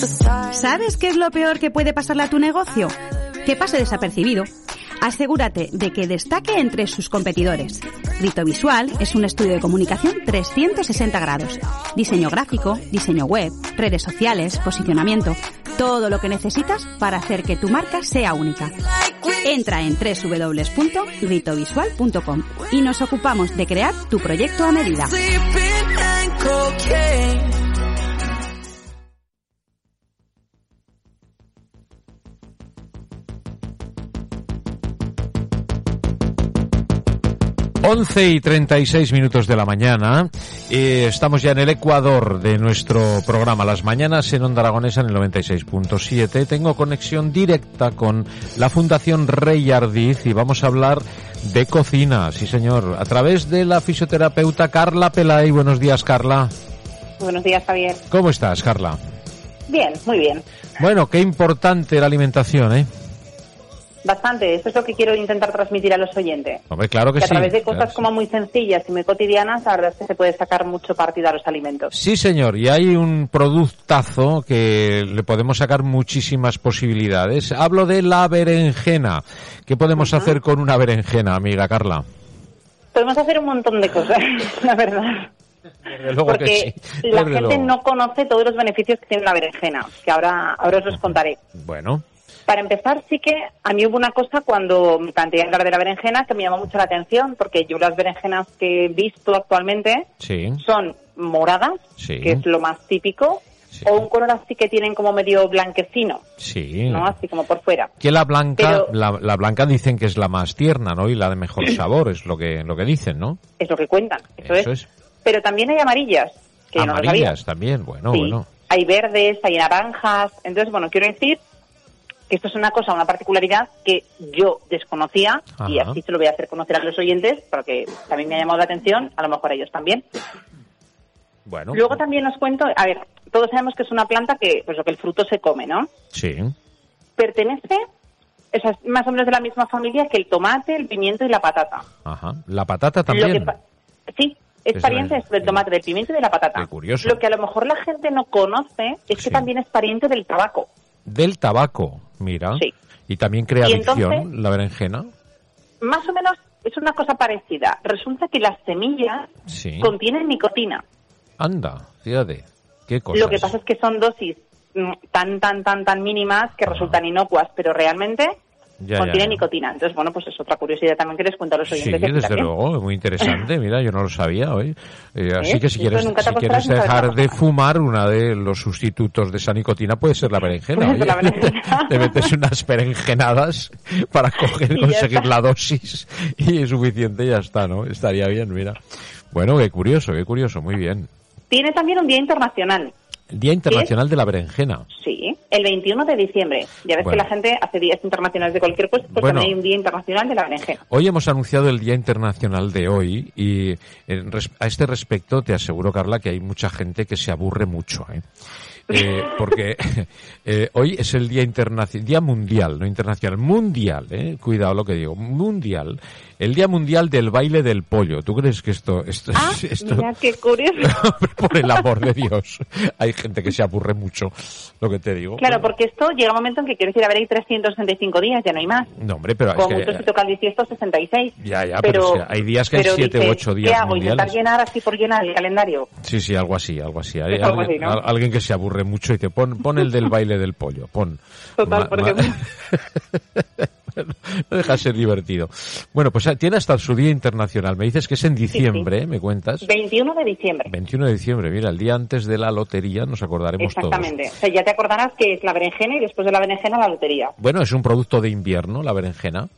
¿Sabes qué es lo peor que puede pasarle a tu negocio? Que pase desapercibido. Asegúrate de que destaque entre sus competidores. Rito Visual es un estudio de comunicación 360 grados. Diseño gráfico, diseño web, redes sociales, posicionamiento, todo lo que necesitas para hacer que tu marca sea única. Entra en www.ritovisual.com y nos ocupamos de crear tu proyecto a medida. 11 y 36 minutos de la mañana. Eh, estamos ya en el Ecuador de nuestro programa Las Mañanas en Onda Aragonesa en el 96.7. Tengo conexión directa con la Fundación Rey Ardiz y vamos a hablar de cocina, sí señor, a través de la fisioterapeuta Carla Pelay. Buenos días, Carla. Buenos días, Javier. ¿Cómo estás, Carla? Bien, muy bien. Bueno, qué importante la alimentación, ¿eh? Bastante. Eso es lo que quiero intentar transmitir a los oyentes. Hombre, claro que, Que a sí. través de cosas claro que sí. como muy sencillas y muy cotidianas, la verdad es que se puede sacar mucho partido a los alimentos. Sí, señor, y hay un productazo que le podemos sacar muchísimas posibilidades. Hablo de la berenjena. ¿Qué podemos hacer con una berenjena, amiga Carla? Podemos hacer un montón de cosas, la verdad. Luego que Porque sí, la gente luego. no conoce todos los beneficios que tiene una berenjena, que ahora, ahora os los contaré. Bueno, Para empezar, sí que a mí hubo una cosa cuando me planteé hablar de la berenjena que me llamó mucho la atención, porque yo las berenjenas que he visto actualmente sí, son moradas, Sí. que es lo más típico, Sí. o un color así que tienen como medio blanquecino, sí. ¿no? Así como por fuera. Que la blanca, Pero- la, la blanca dicen que es la más tierna, ¿no? Y la de mejor sabor, es lo que, lo que dicen, ¿no? Es lo que cuentan, eso, Eso es. es. Pero también hay amarillas, que yo no. Amarillas también, bueno, bueno. Hay verdes, hay naranjas. Entonces, bueno, quiero decir esto es una cosa, una particularidad que yo desconocía y Ajá. así se lo voy a hacer conocer a los oyentes porque también me ha llamado la atención, a lo mejor a ellos también. Bueno. Luego también os cuento, a ver, todos sabemos que es una planta que, pues lo que el fruto se come, ¿no? Sí. Pertenece, es más o menos de la misma familia que el tomate, el pimiento y la patata. Ajá. La patata también. que pa- sí, es, Es pariente el- del tomate, del pimiento y de la patata. Qué curioso. Lo que a lo mejor la gente no conoce es que Sí. también es pariente del tabaco. Del tabaco, mira. Sí. Y también crea Y adicción, entonces- la berenjena. Más o menos es una cosa parecida. Resulta que las semillas Sí. contienen nicotina. Anda, fíjate. Qué cosas. Lo que pasa es que son dosis mm, tan, tan, tan, tan mínimas que Ajá. resultan inocuas, pero realmente Ya, contienen ya. nicotina. Entonces, bueno, pues es otra curiosidad también que les cuento a los Sí, oyentes. aquí desde también. luego, es muy interesante. Mira, yo no lo sabía hoy. Eh, así ¿Ves? que si quieres, si quieres dejar de fumar, una de los sustitutos de esa nicotina puede ser la berenjena. La oye. berenjena. Te metes unas berenjenadas para coger, conseguir la dosis y es suficiente y ya está, ¿no? Estaría bien, mira. Bueno, qué curioso, qué curioso, muy bien. Tiene también un día internacional. Día Internacional de la Berenjena. Sí, el 21 de diciembre. Ya ves Bueno. que la gente hace días internacionales de cualquier cosa, pues Bueno. también hay un día internacional de la berenjena. Hoy hemos anunciado el Día Internacional de hoy y en res- a este respecto te aseguro, Carla, que hay mucha gente que se aburre mucho, ¿eh? Eh, porque eh, hoy es el Día Internacional, Día Mundial, no internacional, mundial, ¿eh? Cuidado lo que digo, mundial. El Día Mundial del Baile del Pollo. ¿Tú crees que esto, esto, Ah, esto mira qué curioso. por el amor de Dios, hay gente que se aburre mucho, lo que te digo. Claro, porque esto llega un momento en que quiero decir, a ver, hay 365 días, ya no hay más. No, hombre, pero es Como que- mucho si toca el 18, 66. Ya, ya, pero es que hay días que hay pero siete u dices, ocho días ¿Qué hago? mundiales. ¿Intentar llenar así por llenar el calendario? Sí, sí, algo así, algo así. Hay Es algo alguien, así, ¿no? al- alguien que se aburre mucho y te pon, pon el del baile del pollo, pon. Total, porque- no deja de ser divertido. Bueno, pues ah, tiene hasta su día internacional. Me dices que es en diciembre, ¿eh? ¿me cuentas? 21 de diciembre. 21 de diciembre, mira, el día antes de la lotería nos acordaremos Exactamente. todos. O sea, ya te acordarás que es la berenjena y después de la berenjena la lotería. Bueno, es un producto de invierno, la berenjena.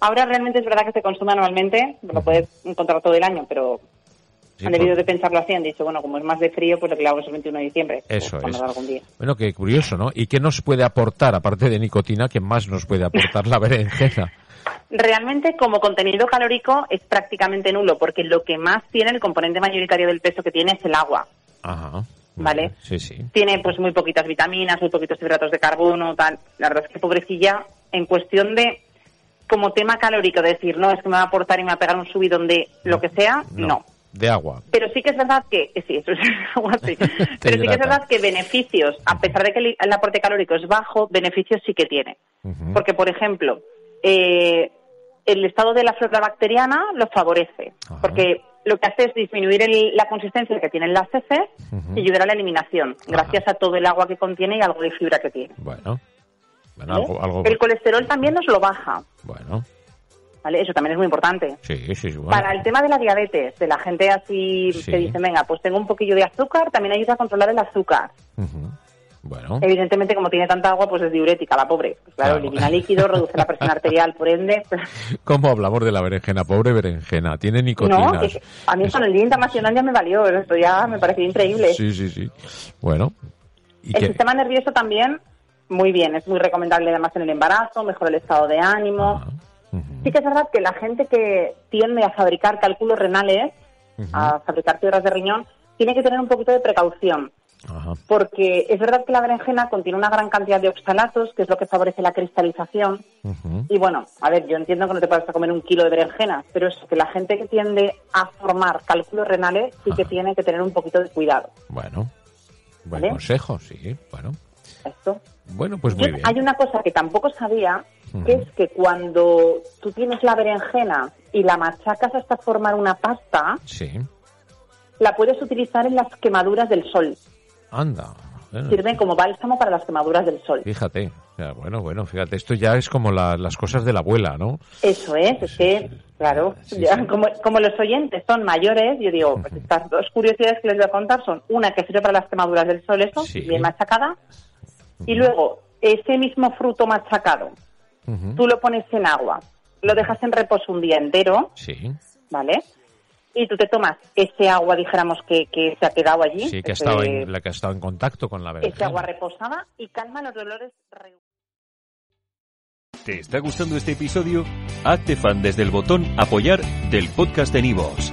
Ahora realmente es verdad que se consume anualmente, lo puedes encontrar todo el año, pero Sí, han debido por- de pensarlo así, han dicho, bueno, como es más de frío, pues lo clavamos el 21 de diciembre. pues Eso cuando es. algún día. Bueno, qué curioso, ¿no? ¿Y qué nos puede aportar, aparte de nicotina, qué más nos puede aportar la berenjena? Realmente, como contenido calórico, es prácticamente nulo, porque lo que más tiene, el componente mayoritario del peso que tiene es el agua. Ajá. Vale. Sí, sí. Tiene pues muy poquitas vitaminas, muy poquitos hidratos de carbono, tal. La verdad es que pobrecilla, en cuestión de como tema calórico, de decir, no, es que me va a aportar y me va a pegar un subidón de lo que sea, no. De agua. Pero sí que es verdad que, sí, eso es algo así. Pero sí que es verdad que beneficios, a pesar de que el, el aporte calórico es bajo, beneficios sí que tiene. Porque, por ejemplo, eh, el estado de la flora bacteriana lo favorece. Porque lo que hace es disminuir el- la consistencia que tienen las heces Ujú. y ayudar a la eliminación, gracias a todo el agua que contiene y algo de fibra que tiene. Bueno. Bueno, ¿vale? algo, algo- El colesterol también nos lo baja. Bueno. ¿Vale? Eso también es muy importante. Sí, sí, sí. bueno. Para el tema de la diabetes, de la gente así Sí. que dice, venga, pues tengo un poquillo de azúcar, también ayuda a controlar el azúcar. Bueno. Evidentemente, como tiene tanta agua, pues es diurética, la pobre. Pues claro, Claro. elimina líquido, reduce la presión arterial, por ende. ¿Cómo hablamos de la berenjena? Pobre berenjena. Tiene nicotinas. no, a mí con el Día Internacional ya me valió, esto ya me pareció increíble. Sí, sí, sí. Bueno. ¿Y el qué? sistema nervioso también, muy bien, es muy recomendable además en el embarazo, mejora el estado de ánimo. Sí que es verdad que la gente que tiende a fabricar cálculos renales, a fabricar piedras de riñón, tiene que tener un poquito de precaución. Ajá. Porque es verdad que la berenjena contiene una gran cantidad de oxalatos, que es lo que favorece la cristalización. Y bueno, a ver, yo entiendo que no te puedes comer un kilo de berenjena, pero es que la gente que tiende a formar cálculos renales sí que tiene que tener un poquito de cuidado. Bueno. Buen ¿Vale? consejo, sí. Bueno. Esto. Bueno, pues muy Yo- bien. Hay una cosa que tampoco sabía, Ujú. que es que cuando tú tienes la berenjena y la machacas hasta formar una pasta, Sí. la puedes utilizar en las quemaduras del sol. Anda. Bueno, Sirven como bálsamo para las quemaduras del sol. Fíjate. Ya, bueno, bueno, fíjate. Esto ya es como la- las cosas de la abuela, ¿no? Eso es, es Sí, que, sí. claro, Sí, ya. Como, como los oyentes son mayores, yo digo, pues estas dos curiosidades que les voy a contar son una que sirve para las quemaduras del sol, eso, bien machacada, y luego ese mismo fruto machacado, Tú lo pones en agua, lo dejas en reposo un día entero, Sí. ¿vale? Y tú te tomas ese agua, dijéramos, que, que se ha quedado allí, Sí, que ha ese- estado en, la que ha estado en contacto con la ese berenjena. agua reposada, y calma los dolores. re- ¿Te está gustando este episodio? Hazte fan desde el botón Apoyar del podcast de Nivos.